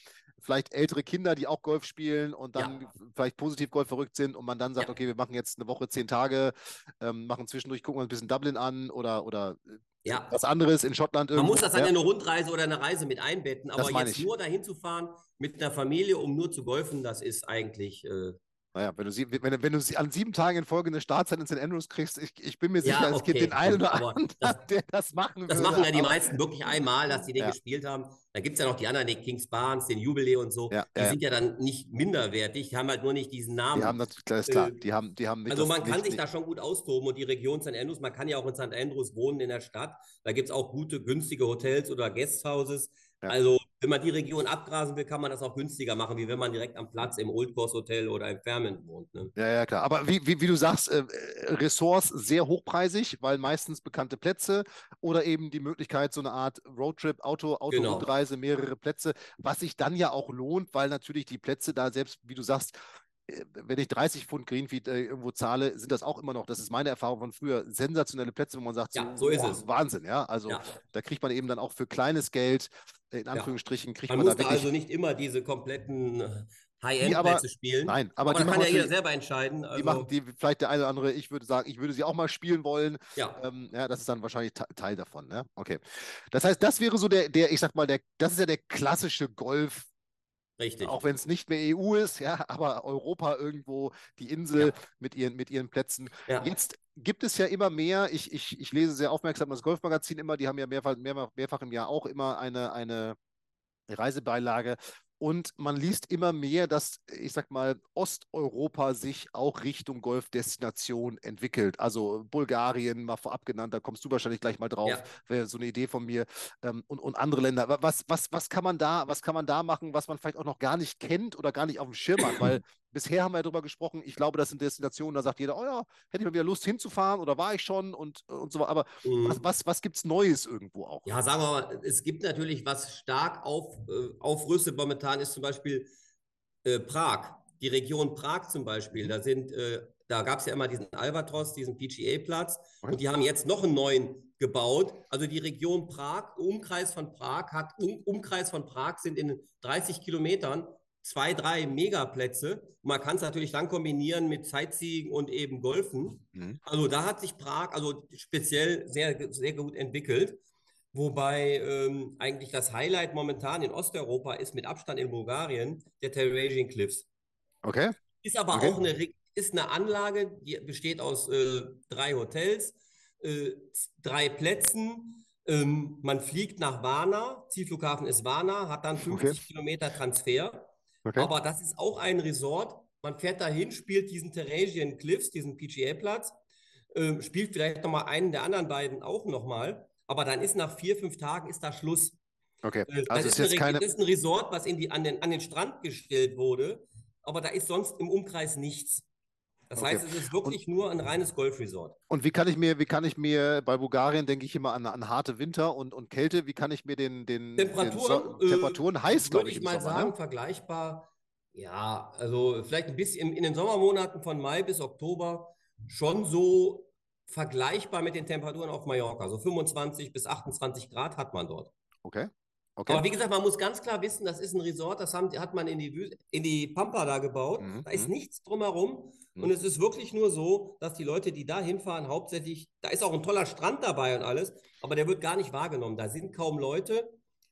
vielleicht ältere Kinder, die auch Golf spielen und dann vielleicht positiv Golf verrückt sind und man dann sagt, okay, wir machen jetzt eine Woche, zehn Tage, ähm, machen zwischendurch, gucken wir ein bisschen Dublin an oder, oder ja. was anderes in Schottland. Irgendwo. Man muss das dann ja. in eine Rundreise oder eine Reise mit einbetten, aber jetzt ich. nur dahin zu fahren mit einer Familie, um nur zu golfen, das ist eigentlich. Äh, naja, wenn du, sie, wenn, wenn du sie an sieben Tagen in Folge eine Startzeit in St. Andrews kriegst, ich, ich bin mir sicher, ja, okay, es gibt den einen oder anderen, das, der das machen Das würde, machen ja die meisten wirklich einmal, dass die den ja. gespielt haben. Da gibt es ja noch die anderen, den Kings Barnes, den Jubilee und so. Ja, die sind ja dann nicht minderwertig, die haben halt nur nicht diesen Namen. Die haben natürlich, klar, ist klar. Die haben, die haben also man kann sich nicht. da schon gut austoben und die Region St. Andrews, man kann ja auch in St. Andrews wohnen in der Stadt. Da gibt es auch gute, günstige Hotels oder Guesthouses. Also wenn man die Region abgrasen will, kann man das auch günstiger machen, wie wenn man direkt am Platz im Old Course Hotel oder im Fairmont wohnt. Ne? Ja, ja, klar. Aber wie, wie, wie du sagst, äh, Ressorts sehr hochpreisig, weil meistens bekannte Plätze oder eben die Möglichkeit, so eine Art Roadtrip, Auto, Auto-Rundreise, genau. mehrere Plätze, was sich dann ja auch lohnt, weil natürlich die Plätze da selbst, wie du sagst, wenn ich 30 Pfund Greenfeed äh, irgendwo zahle, sind das auch immer noch, das ist meine Erfahrung von früher, sensationelle Plätze, wo man sagt, ja, so, so ist es. Wahnsinn, ja. Also ja. da kriegt man eben dann auch für kleines Geld in Anführungsstrichen kriegt man, man muss da also nicht immer diese kompletten äh, High-End-Plätze spielen. Nein, aber, aber die kann ja jeder selber entscheiden. Also. Die machen die, vielleicht der eine oder andere, ich würde sagen, ich würde sie auch mal spielen wollen. Ja. Ähm, ja, das ist dann wahrscheinlich Teil davon. Ne? Okay. Das heißt, das wäre so der, der, ich sag mal, der, das ist ja der klassische Golf. Richtig. Auch wenn es nicht mehr EU ist, ja, aber Europa irgendwo, die Insel ja. mit, ihren, mit ihren Plätzen. Ja. Jetzt gibt es ja immer mehr, ich, ich, ich lese sehr aufmerksam das Golfmagazin immer, die haben ja mehrfach, mehrfach, mehrfach im Jahr auch immer eine, eine Reisebeilage. Und man liest immer mehr, dass, ich sag mal, Osteuropa sich auch Richtung Golfdestination entwickelt. Also Bulgarien, mal vorab genannt, da kommst du wahrscheinlich gleich mal drauf, Ja. wäre so eine Idee von mir. Ähm, und, und andere Länder. Wa- Was, was, was kann man da, was kann man da machen, was man vielleicht auch noch gar nicht kennt oder gar nicht auf dem Schirm hat? Weil bisher haben wir ja darüber gesprochen, ich glaube, das sind Destinationen, da sagt jeder, oh ja, hätte ich mal wieder Lust hinzufahren oder war ich schon und, und so weiter. Aber Mhm. was, was, was gibt es Neues irgendwo auch? Ja, sagen wir mal, es gibt natürlich, was stark auf, äh, aufrüstet momentan, ist zum Beispiel äh, Prag. Die Region Prag zum Beispiel, da sind, äh, da gab es ja immer diesen Albatros, diesen PGA-Platz, Okay. und die haben jetzt noch einen neuen gebaut. Also die Region Prag, Umkreis von Prag hat, um, Umkreis von Prag sind in 30 Kilometern zwei, drei Megaplätze. Man kann es natürlich dann kombinieren mit Sightseeing und eben Golfen. Mhm. Also da hat sich Prag also speziell sehr, sehr gut entwickelt. Wobei ähm, eigentlich das Highlight momentan in Osteuropa ist mit Abstand in Bulgarien der Terrasian Cliffs. Okay? Ist aber Okay. auch eine, ist eine Anlage, die besteht aus äh, drei Hotels, äh, drei Plätzen. Ähm, man fliegt nach Varna, Zielflughafen ist Varna, hat dann 50 Okay. Kilometer Transfer. Okay. Aber das ist auch ein Resort. Man fährt dahin, spielt diesen Terrasian Cliffs, diesen PGA-Platz, ähm, spielt vielleicht nochmal einen der anderen beiden auch nochmal. Aber dann ist nach vier, fünf Tagen ist da Schluss. Okay. Äh, Also das ist jetzt eine, keine. das ist ein Resort, was in die, an, den, an den Strand gestellt wurde, aber da ist sonst im Umkreis nichts. Das Okay. heißt, es ist wirklich nur ein reines Golfresort. Und wie kann ich mir, wie kann ich mir, bei Bulgarien denke ich immer an, an harte Winter und, und Kälte, wie kann ich mir den, den, den Temperaturen, so äh, Temperaturen heiß, glaube Würde ich, ich im mal Sommer, sagen, ne? vergleichbar. Ja, also vielleicht ein bisschen in, in den Sommermonaten von Mai bis Oktober schon so vergleichbar mit den Temperaturen auf Mallorca. So 25 bis 28 Grad hat man dort. Okay. Okay. Aber wie gesagt, man muss ganz klar wissen, das ist ein Resort, das haben, hat man in die, in die Pampa da gebaut. Mhm, Da ist mhm. nichts drumherum. Mhm. Und es ist wirklich nur so, dass die Leute, die da hinfahren, hauptsächlich, da ist auch ein toller Strand dabei und alles, aber der wird gar nicht wahrgenommen. Da sind kaum Leute.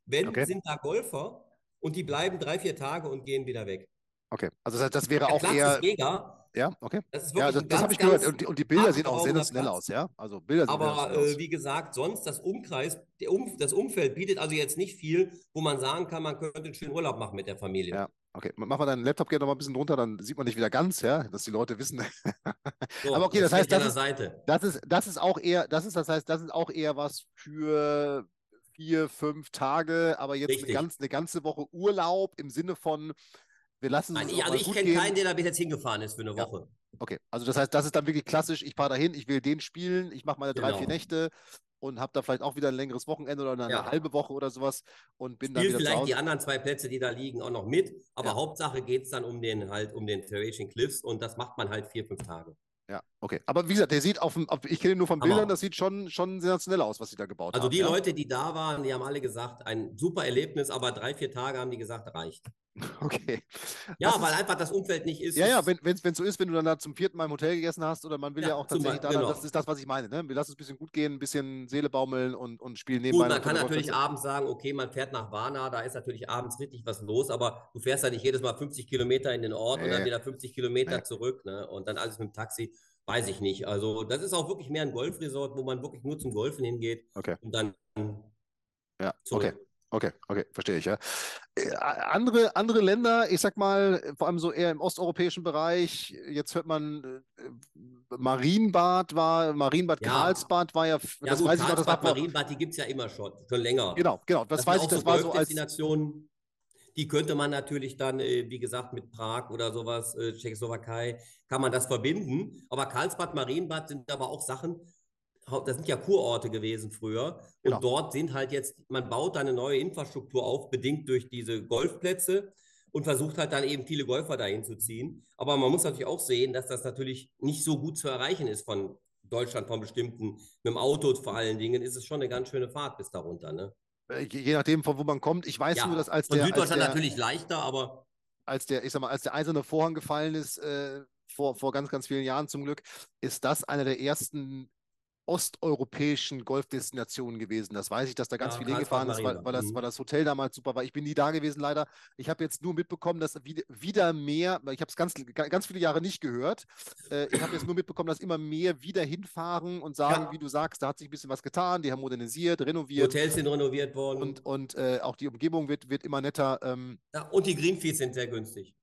Wenn, Okay. sind da Golfer und die bleiben drei, vier Tage und gehen wieder weg. Okay. Also das, das wäre Der auch Platz eher. ist mega. Ja, okay. Das Ja, wirklich das, das habe ich gehört. Und die, und die Bilder sehen auch sensationell aus, ja? Also Bilder sehen Aber äh, wie gesagt, sonst das Umkreis, um, das Umfeld bietet also jetzt nicht viel, wo man sagen kann, man könnte einen schönen Urlaub machen mit der Familie. Ja. Okay, mach mal deinen Laptop gerne noch mal ein bisschen runter, dann sieht man dich wieder ganz, ja, dass die Leute wissen. So, Aber okay, das heißt, das ist- Seite. Das ist, das ist auch eher, das ist, das heißt, das ist auch eher was für vier, fünf Tage, aber jetzt eine, ganz, eine ganze Woche Urlaub im Sinne von, wir lassen es also mal ich kenne keinen, der da bis jetzt hingefahren ist für eine Ja. Woche. Okay, also das heißt, das ist dann wirklich klassisch, ich fahre dahin, ich will den spielen, ich mache meine drei, vier Genau. Nächte und habe da vielleicht auch wieder ein längeres Wochenende oder eine Ja. halbe Woche oder sowas und bin dann Spielt wieder vielleicht die anderen zwei Plätze, die da liegen, auch noch mit. Aber Ja. Hauptsache geht es dann um den halt um den Terrasian Cliffs und das macht man halt vier, fünf Tage. Ja, okay. Aber wie gesagt, der sieht auf dem, ich kenne ihn nur von. Bildern, das sieht schon, schon sensationell aus, was sie da gebaut Also haben. die ja? Leute, die da waren, die haben alle gesagt, ein super Erlebnis, aber drei, vier Tage haben die gesagt, reicht. Okay. Ja, Das weil ist- einfach das Umfeld nicht ist. Ja, ja, wenn es so ist, wenn du dann da zum vierten Mal im Hotel gegessen hast oder man will ja, Ja, auch zum tatsächlich da, Beispiel, das genau. ist das, was ich meine. Ne? Wir lassen es ein bisschen gut gehen, ein bisschen Seele baumeln und, und spielen Gut, nebenbei. man noch kann natürlich Golfplätze. abends sagen, okay, man fährt nach Varna, da ist natürlich abends richtig was los, aber du fährst ja nicht jedes Mal 50 Kilometer in den Ort und dann Nee. wieder 50 Kilometer Nee. zurück ne? und dann alles mit dem Taxi, weiß ich nicht. Also das ist auch wirklich mehr ein Golfresort, wo man wirklich nur zum Golfen hingeht Okay. und dann Ja, zurück. okay. Okay, okay, verstehe ich, ja. Äh, andere, andere Länder, ich sag mal, vor allem so eher im osteuropäischen Bereich, jetzt hört man, äh, Marienbad war, Marienbad Ja. Karlsbad war ja, Ja das gut, weiß ich noch, das war Karlsbad, Marienbad, die gibt es ja immer schon, schon länger. genau, genau, das, Das weiß ich, das war so als, Golfdestinationen, die könnte man natürlich dann, äh, wie gesagt, mit Prag oder sowas, äh, Tschechoslowakei, kann man das verbinden. Aber Karlsbad, Marienbad sind aber auch Sachen, das sind ja Kurorte gewesen früher. Und Genau. dort sind halt jetzt, man baut da eine neue Infrastruktur auf, bedingt durch diese Golfplätze und versucht halt dann eben viele Golfer dahin zu ziehen. Aber man muss natürlich auch sehen, dass das natürlich nicht so gut zu erreichen ist von Deutschland, von bestimmten, mit dem Auto vor allen Dingen, ist es schon eine ganz schöne Fahrt bis darunter, ne? Äh, je nachdem, von wo man kommt. Ich weiß Ja, nur, dass als der, als Süddeutschland der, natürlich leichter, aber als der, ich sag mal, als der eiserne Vorhang gefallen ist, äh, vor, vor ganz, ganz vielen Jahren zum Glück, ist das einer der ersten osteuropäischen Golfdestinationen gewesen. Das weiß ich, dass da ganz Ja, viel Karlsbad hingefahren ist, weil, weil, das, Mhm. weil das Hotel damals super war. Ich bin nie da gewesen, leider. Ich habe jetzt nur mitbekommen, dass wieder, wieder mehr, ich habe es ganz, ganz viele Jahre nicht gehört. Äh, ich habe jetzt nur mitbekommen, dass immer mehr wieder hinfahren und sagen, Ja. wie du sagst, da hat sich ein bisschen was getan, die haben modernisiert, renoviert Hotels sind renoviert worden. und, und äh, auch die Umgebung wird, wird immer netter. Ähm, ja, und die Greenfees sind sehr günstig.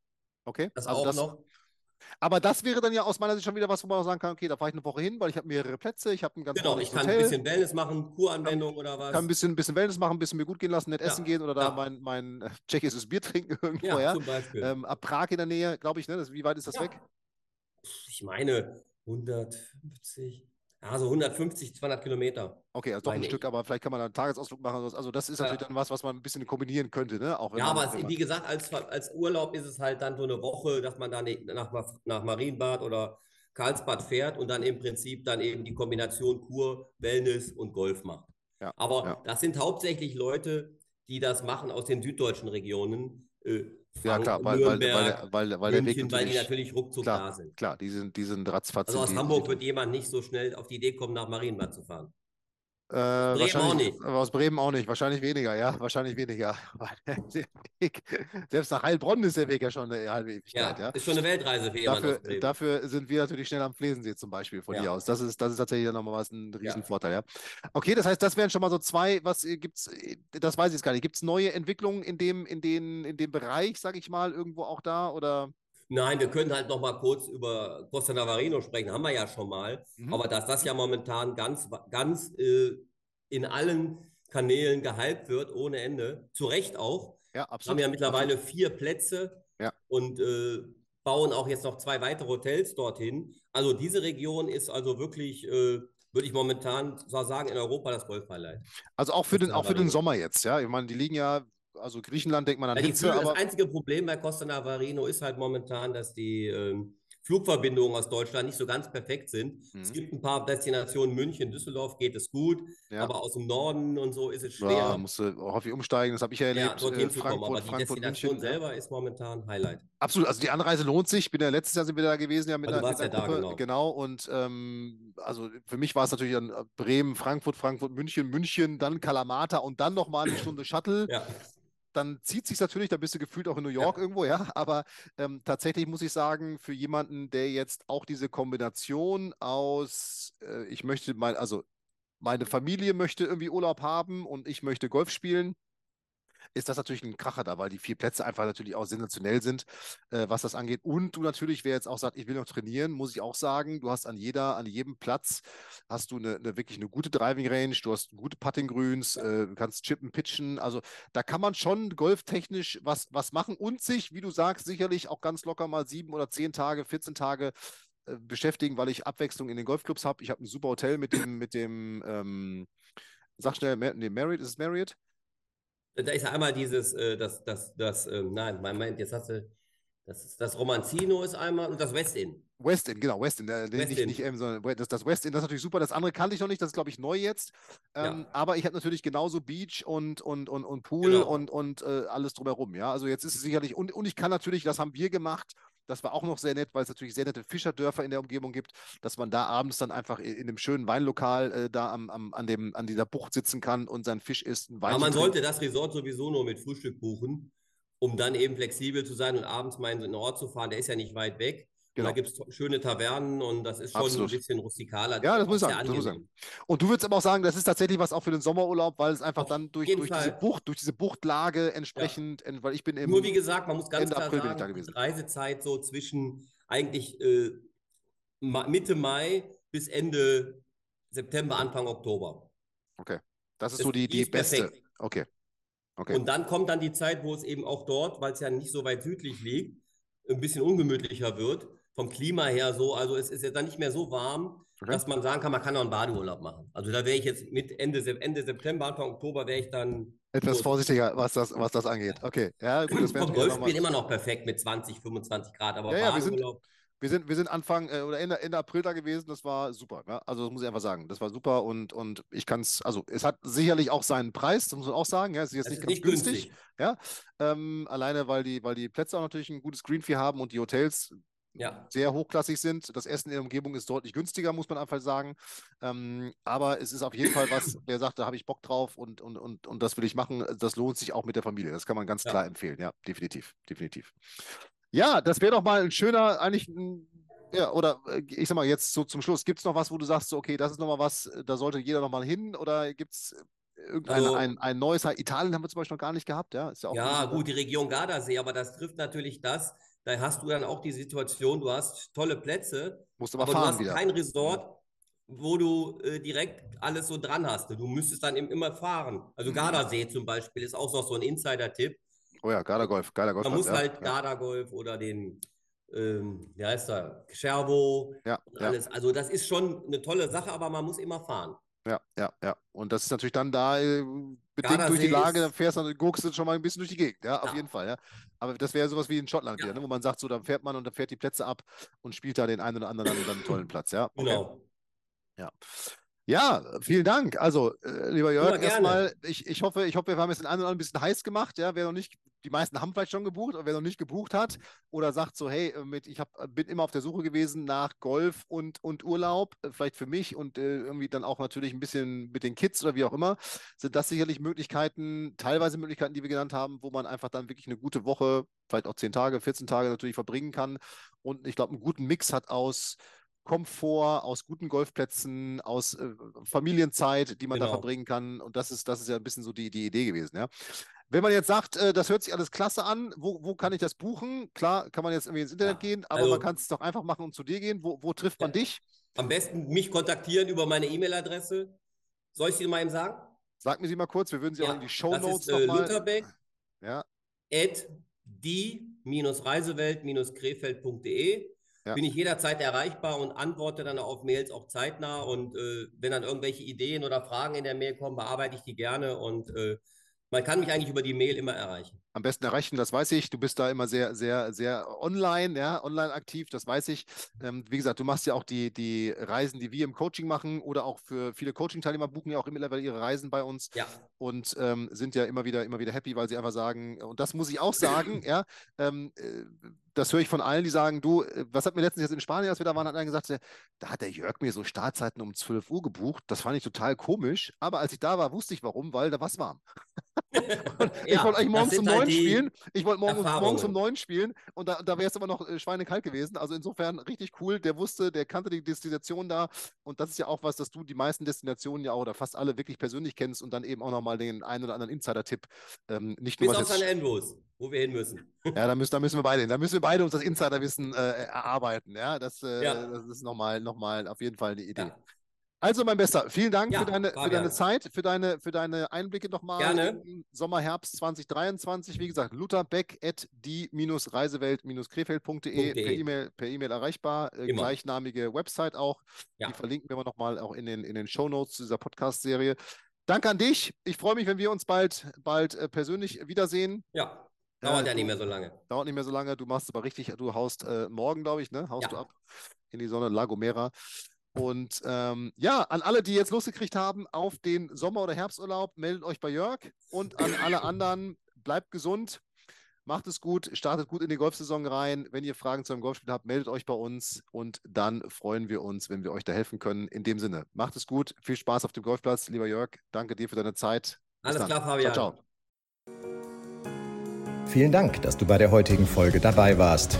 okay. Das Also auch das, noch. Aber das wäre dann ja aus meiner Sicht schon wieder was, wo man auch sagen kann, okay, da fahre ich eine Woche hin, weil ich habe mehrere Plätze, ich habe ein ganz Genau, ich kann ein Hotel. bisschen Wellness machen, Kuranwendung oder was. kann ein bisschen, ein bisschen Wellness machen, ein bisschen mir gut gehen lassen, nett Ja, essen gehen oder da ja. mein, mein äh, tschechisches Bier trinken irgendwo, ja, ja. zum Beispiel. Ähm, ab Prag in der Nähe, glaube ich, ne? Das, wie weit ist das weg? ich meine 150, ja, so 150, 200 Kilometer. Okay, also doch ein Meine Stück, ich. aber vielleicht kann man da einen Tagesausflug machen. Also das ist Ja. natürlich dann was, was man ein bisschen kombinieren könnte, ne? Auch wenn Ja, aber es, wie gesagt, als, als Urlaub ist es halt dann so eine Woche, dass man dann nach, nach Marienbad oder Karlsbad fährt und dann im Prinzip dann eben die Kombination Kur, Wellness und Golf macht. Ja, Aber ja. das sind hauptsächlich Leute, die das machen aus den süddeutschen Regionen. Äh, ja klar, weil, weil, weil, weil, weil der Weg weil die natürlich, ruckzuck klar, da sind. klar, die sind, die sind ratzfatz. Also aus Hamburg wird jemand nicht so schnell auf die Idee kommen, nach Marienbad zu fahren. Äh, auch wahrscheinlich, nicht. aber aus Bremen auch nicht. Wahrscheinlich weniger, ja. Wahrscheinlich weniger. Weg, selbst nach Heilbronn ist der Weg ja schon eine halbe Ja, Ewigkeit, ja. ist schon eine Weltreise für Dafür, Bremen. dafür sind wir natürlich schnell am Flesensee zum Beispiel von Ja. hier aus. Das ist, das ist tatsächlich nochmal was ein Ja. Riesenvorteil, ja. Okay, das heißt, das wären schon mal so zwei, was äh, gibt's, äh, das weiß ich jetzt gar nicht. Gibt es neue Entwicklungen in dem, in den, in dem Bereich, sag ich mal, irgendwo auch da? Oder Nein, wir können halt noch mal kurz über Costa Navarino sprechen, haben wir ja schon mal. Mhm. Aber dass das ja momentan ganz, ganz äh, in allen Kanälen gehypt wird, ohne Ende, zu Recht auch. ja, Wir haben absolut. ja mittlerweile vier Plätze Ja. und äh, bauen auch jetzt noch zwei weitere Hotels dorthin. Also diese Region ist also wirklich, äh, würde ich momentan so sagen, in Europa das Golf-Highlight. Also auch für den, auch für den. Sommer jetzt, ja. Ich meine, die liegen ja, also Griechenland denkt man an Ja, Hitze, das einzige Problem bei Costa Navarino ist halt momentan, dass die ähm, Flugverbindungen aus Deutschland nicht so ganz perfekt sind. Es Mhm. gibt ein paar Destinationen, München, Düsseldorf geht es gut, Ja. aber aus dem Norden und so ist es ja, schwer, musst du häufig umsteigen. Das habe ich ja ja, erlebt. dorthin äh, kommen. Aber Frankfurt, die Frankfurt, Destination München. ja. selber ist momentan Highlight. Absolut, also die Anreise lohnt sich. Ich bin ja letztes Jahr sind wir da gewesen, ja mit du einer, ja da, Gruppe, genau. und ähm, also für mich war es natürlich dann äh, Bremen, Frankfurt, Frankfurt, München, München, dann Kalamata und dann nochmal eine Stunde Shuttle. Ja, Dann zieht sich natürlich, da bist du gefühlt auch in New York irgendwo, ja. Aber ähm, tatsächlich muss ich sagen, für jemanden, der jetzt auch diese Kombination aus, äh, ich möchte mal, also meine Familie möchte irgendwie Urlaub haben und ich möchte Golf spielen, ist das natürlich ein Kracher da, weil die vier Plätze einfach natürlich auch sensationell sind, äh, was das angeht. Und du natürlich, wer jetzt auch sagt, ich will noch trainieren, muss ich auch sagen, du hast an jeder, an jedem Platz hast du eine, eine wirklich eine gute Driving Range, du hast gute Putting Grüns, äh, kannst chippen, pitchen. Also da kann man schon golftechnisch was, was machen und sich, wie du sagst, sicherlich auch ganz locker mal sieben oder zehn Tage, 14 Tage äh, beschäftigen, weil ich Abwechslung in den Golfclubs habe. Ich habe ein super Hotel mit dem, mit dem, ähm, sag schnell, nee, Marriott, ist es Marriott? Da ist ja einmal dieses, äh, das, das, das, ähm, nein, Moment, jetzt hast du, das, ist, das Romanzino ist einmal und das Westin. West End, genau, West End, äh, nee, West nicht, nicht M, sondern We- das, das West End, das ist natürlich super. Das andere kannte ich noch nicht, das ist, glaube ich, neu jetzt. Ähm, Ja. Aber ich habe natürlich genauso Beach und, und, und, und Pool Genau. und, und äh, alles drumherum. Ja, also jetzt ist es sicherlich, und, und ich kann natürlich, das haben wir gemacht, das war auch noch sehr nett, weil es natürlich sehr nette Fischerdörfer in der Umgebung gibt, dass man da abends dann einfach in, in einem schönen Weinlokal äh, da am, am, an, dem, an dieser Bucht sitzen kann und seinen Fisch isst, einen Aber man trinkt. sollte das Resort sowieso nur mit Frühstück buchen, um dann eben flexibel zu sein und abends mal in den Ort zu fahren. Der ist ja nicht weit weg. Genau. da gibt es schöne Tavernen und das ist schon Absolut. ein bisschen rustikaler. Ja, das muss ich sagen, das muss ich angenehm. Und du würdest aber auch sagen, das ist tatsächlich was auch für den Sommerurlaub, weil es einfach Auf dann durch, durch diese. Bucht, durch diese Buchtlage entsprechend, ent- weil ich bin im Nur wie gesagt, man muss ganz Ende klar April bin ich sagen, gewesen. die Reisezeit so zwischen eigentlich äh, Mitte Mai bis Ende September, Anfang Oktober. Das ist Das- so die, die die ist beste. perfekt. Okay. Okay. Und dann kommt dann die Zeit, wo es eben auch dort, weil es ja nicht so weit südlich liegt, ein bisschen ungemütlicher wird. Vom Klima her so. Also es ist ja dann nicht mehr so warm, Okay. dass man sagen kann, man kann auch einen Badeurlaub machen. Also da wäre ich jetzt mit Ende, Ende September, Anfang Oktober wäre ich dann. Etwas so- vorsichtiger, was das, was das angeht. Okay. Ja, gut, das Vom Golfspielen immer noch perfekt mit 20, 25 Grad, aber Ja, ja, wir sind- Badeurlaub. Wir sind, Anfang äh, oder Ende, Ende April da gewesen, das war super. Ja? Also das muss ich einfach sagen. Das war super und, und ich kann es, also es hat sicherlich auch seinen Preis, das muss man auch sagen. Ja? Es ist jetzt nicht ist ganz nicht günstig. günstig. Ähm, alleine weil die, weil die Plätze auch natürlich ein gutes Greenfee haben und die Hotels ja. sehr hochklassig sind. Das Essen in der Umgebung ist deutlich günstiger, muss man einfach sagen. Ähm, aber es ist auf jeden Fall was, wer sagt, da habe ich Bock drauf und, und, und, und das will ich machen, das lohnt sich auch mit der Familie. Das kann man ganz ja. klar empfehlen. Ja, definitiv, definitiv. Ja, das wäre doch mal ein schöner, eigentlich ein ja, oder äh, ich sag mal, jetzt so zum Schluss, gibt es noch was, wo du sagst, so, okay, das ist nochmal was, da sollte jeder nochmal hin oder gibt es irgendein also, ein, ein neues, Italien haben wir zum Beispiel noch gar nicht gehabt, ja? ja, ja gut, die Region Gardasee, aber das trifft natürlich das, da hast du dann auch die Situation, du hast tolle Plätze, Musst aber, aber fahren du hast wieder. kein Resort, wo du äh, direkt alles so dran hast. Du müsstest dann eben immer fahren. Also mhm. Gardasee zum Beispiel ist auch noch so ein Insider-Tipp. Oh ja, Garda-Golf, Garda-Golf. Man muss ja, halt ja. Garda-Golf oder den ähm, wie heißt er, Schervo ja, alles. Ja. Also das ist schon eine tolle Sache, aber man muss immer fahren. Ja, ja, ja. Und das ist natürlich dann da äh, bedingt durch die Lage, dann fährst du, guckst du schon mal ein bisschen durch die Gegend, ja, auf jeden Fall, ja. Aber das wäre sowas wie in Schottland wieder, ne? wo man sagt, so, dann fährt man und dann fährt die Plätze ab und spielt da den einen oder anderen dann, dann einen tollen Platz, ja. Okay. Genau. Ja. Ja, vielen Dank. Also, äh, lieber Jörg, erstmal, ich, ich hoffe, ich hoffe, wir haben es den einen oder anderen ein bisschen heiß gemacht. Ja, wer noch nicht, die meisten haben vielleicht schon gebucht, aber wer noch nicht gebucht hat oder sagt so, hey, äh, mit, ich hab, bin immer auf der Suche gewesen nach Golf und, und Urlaub, äh, vielleicht für mich und äh, irgendwie dann auch natürlich ein bisschen mit den Kids oder wie auch immer, sind das sicherlich Möglichkeiten, teilweise Möglichkeiten, die wir genannt haben, wo man einfach dann wirklich eine gute Woche, vielleicht auch 10 Tage, 14 Tage natürlich verbringen kann und ich glaube, einen guten Mix hat aus Komfort, aus guten Golfplätzen, aus äh, Familienzeit, die man genau. da verbringen kann. Und das ist, das ist ja ein bisschen so die, die Idee gewesen, ja. Wenn man jetzt sagt, äh, das hört sich alles klasse an, wo, wo kann ich das buchen? Klar, kann man jetzt irgendwie ins Internet ja, gehen, aber also, man kann es doch einfach machen und zu dir gehen. Wo, wo trifft man dich? Am besten mich kontaktieren über meine E-Mail-Adresse. Soll ich sie mal eben sagen? Sag mir sie mal kurz, wir würden sie ja, auch in die Show Notes nochmal. Äh, Lutherbeck ja. at die-reisewelt-krefeld.de ja. bin ich jederzeit erreichbar und antworte dann auf Mails auch zeitnah. Und äh, wenn dann irgendwelche Ideen oder Fragen in der Mail kommen, bearbeite ich die gerne und äh, man kann mich eigentlich über die Mail immer erreichen. Am besten erreichen, das weiß ich. Du bist da immer sehr, sehr, sehr online, ja, online aktiv, das weiß ich. Ähm, wie gesagt, du machst ja auch die, die Reisen, die wir im Coaching machen oder auch für viele Coaching-Teilnehmer buchen ja auch mittlerweile ihre Reisen bei uns ja. und ähm, sind ja immer wieder, immer wieder happy, weil sie einfach sagen, und das muss ich auch sagen, ja, ähm, äh, das höre ich von allen, die sagen, du, äh, was hat mir letztens jetzt in Spanien, als wir da waren, hat einer gesagt, da hat der Jörg mir so Startzeiten um 12 Uhr gebucht. Das fand ich total komisch. Aber als ich da war, wusste ich warum, weil da was warm. Ich wollte eigentlich morgens um halt neun spielen. Ich wollte morgens, morgens um neun spielen und da, da wäre es aber noch äh, schweinekalt gewesen. Also insofern richtig cool. Der wusste, der kannte die Destination da. Und das ist ja auch was, dass du die meisten Destinationen ja auch oder fast alle wirklich persönlich kennst und dann eben auch nochmal den einen oder anderen Insider-Tipp. Ähm, nicht nur Bis auf San Andrews, wo wir hin müssen. Ja, da müssen, da müssen wir beide hin. Da müssen wir beide uns das Insiderwissen äh, erarbeiten. Ja, das, äh, ja. das ist nochmal noch mal auf jeden Fall eine Idee. Ja. Also, mein Bester, vielen Dank ja, für, deine, für deine Zeit, für deine, für deine Einblicke nochmal Gerne. im Sommer, Herbst 2023. Wie gesagt, lutherbeck at die-reisewelt-krefeld.de per E-Mail per e erreichbar. Äh, gleichnamige Website auch. Ja. Die verlinken wir nochmal auch in den, in den Show Notes zu dieser Podcast-Serie. Danke an dich. Ich freue mich, wenn wir uns bald, bald äh, persönlich wiedersehen. Ja. Dauert äh, ja nicht mehr so lange. Dauert nicht mehr so lange. Du machst aber richtig, du haust äh, morgen, glaube ich, ne? Haust ja. du ab in die Sonne, Lagomera. Und ähm, ja, an alle, die jetzt losgekriegt haben auf den Sommer- oder Herbsturlaub, meldet euch bei Jörg und an alle anderen, bleibt gesund, macht es gut, startet gut in die Golfsaison rein. Wenn ihr Fragen zu einem Golfspiel habt, meldet euch bei uns und dann freuen wir uns, wenn wir euch da helfen können. In dem Sinne, macht es gut, viel Spaß auf dem Golfplatz, lieber Jörg. Danke dir für deine Zeit. Bis Alles dann. klar, Fabian. Ciao, ciao. Vielen Dank, dass du bei der heutigen Folge dabei warst.